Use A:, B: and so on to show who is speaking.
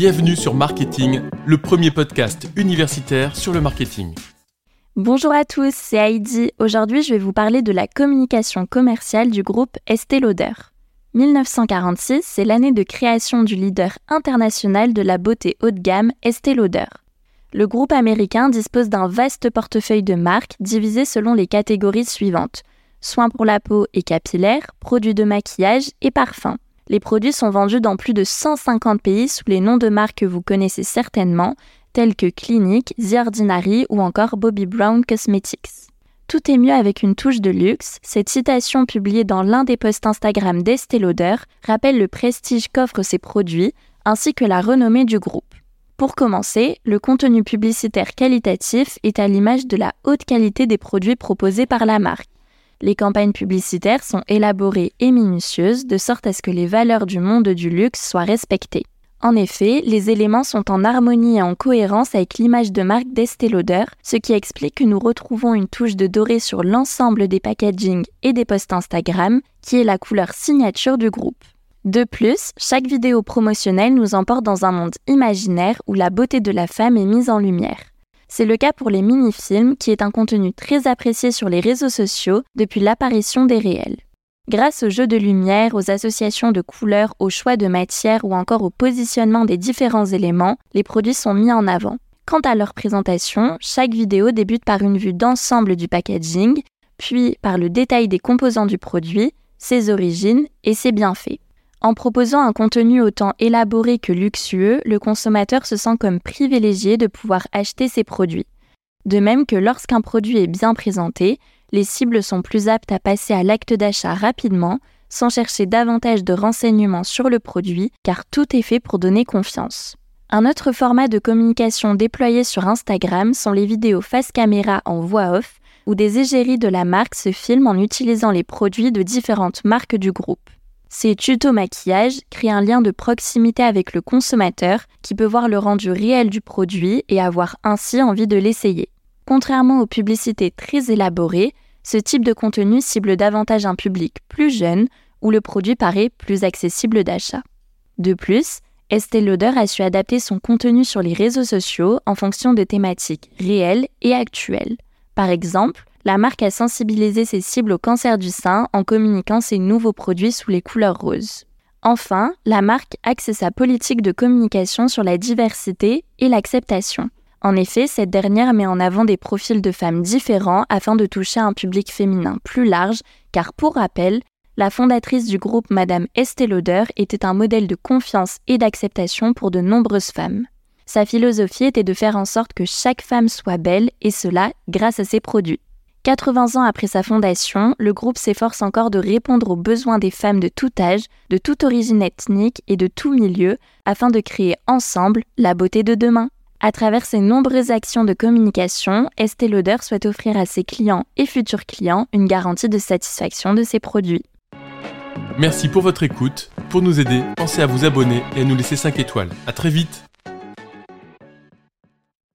A: Bienvenue sur Marketing, le premier podcast universitaire sur le marketing.
B: Bonjour à tous, c'est Heidi. Aujourd'hui, je vais vous parler de la communication commerciale du groupe Estée Lauder. 1946, c'est l'année de création du leader international de la beauté haut de gamme Estée Lauder. Le groupe américain dispose d'un vaste portefeuille de marques divisées selon les catégories suivantes soins pour la peau et capillaires, produits de maquillage et parfums. Les produits sont vendus dans plus de 150 pays sous les noms de marques que vous connaissez certainement, tels que Clinique, The Ordinary ou encore Bobby Brown Cosmetics. Tout est mieux avec une touche de luxe. Cette citation publiée dans l'un des posts Instagram d'Estée Lauder rappelle le prestige qu'offrent ces produits ainsi que la renommée du groupe. Pour commencer, le contenu publicitaire qualitatif est à l'image de la haute qualité des produits proposés par la marque. Les campagnes publicitaires sont élaborées et minutieuses de sorte à ce que les valeurs du monde du luxe soient respectées. En effet, les éléments sont en harmonie et en cohérence avec l'image de marque d'Estée Lauder, ce qui explique que nous retrouvons une touche de doré sur l'ensemble des packaging et des posts Instagram, qui est la couleur signature du groupe. De plus, chaque vidéo promotionnelle nous emporte dans un monde imaginaire où la beauté de la femme est mise en lumière. C'est le cas pour les mini-films, qui est un contenu très apprécié sur les réseaux sociaux depuis l'apparition des réels. Grâce au jeu de lumière, aux associations de couleurs, au choix de matière ou encore au positionnement des différents éléments, les produits sont mis en avant. Quant à leur présentation, chaque vidéo débute par une vue d'ensemble du packaging, puis par le détail des composants du produit, ses origines et ses bienfaits. En proposant un contenu autant élaboré que luxueux, le consommateur se sent comme privilégié de pouvoir acheter ses produits. De même que lorsqu'un produit est bien présenté, les cibles sont plus aptes à passer à l'acte d'achat rapidement, sans chercher davantage de renseignements sur le produit, car tout est fait pour donner confiance. Un autre format de communication déployé sur Instagram sont les vidéos face caméra en voix off, où des égéries de la marque se filment en utilisant les produits de différentes marques du groupe. Ces tutos maquillage créent un lien de proximité avec le consommateur qui peut voir le rendu réel du produit et avoir ainsi envie de l'essayer. Contrairement aux publicités très élaborées, ce type de contenu cible davantage un public plus jeune où le produit paraît plus accessible d'achat. De plus, Estée Lauder a su adapter son contenu sur les réseaux sociaux en fonction de thématiques réelles et actuelles. Par exemple, la marque a sensibilisé ses cibles au cancer du sein en communiquant ses nouveaux produits sous les couleurs roses. Enfin, la marque axe sa politique de communication sur la diversité et l'acceptation. En effet, cette dernière met en avant des profils de femmes différents afin de toucher un public féminin plus large, car pour rappel, la fondatrice du groupe Madame Estée Lauder était un modèle de confiance et d'acceptation pour de nombreuses femmes. Sa philosophie était de faire en sorte que chaque femme soit belle, et cela grâce à ses produits. 80 ans après sa fondation, le groupe s'efforce encore de répondre aux besoins des femmes de tout âge, de toute origine ethnique et de tout milieu, afin de créer ensemble la beauté de demain. À travers ses nombreuses actions de communication, Estée Lauder souhaite offrir à ses clients et futurs clients une garantie de satisfaction de ses produits.
A: Merci pour votre écoute. Pour nous aider, pensez à vous abonner et à nous laisser 5 étoiles. À très vite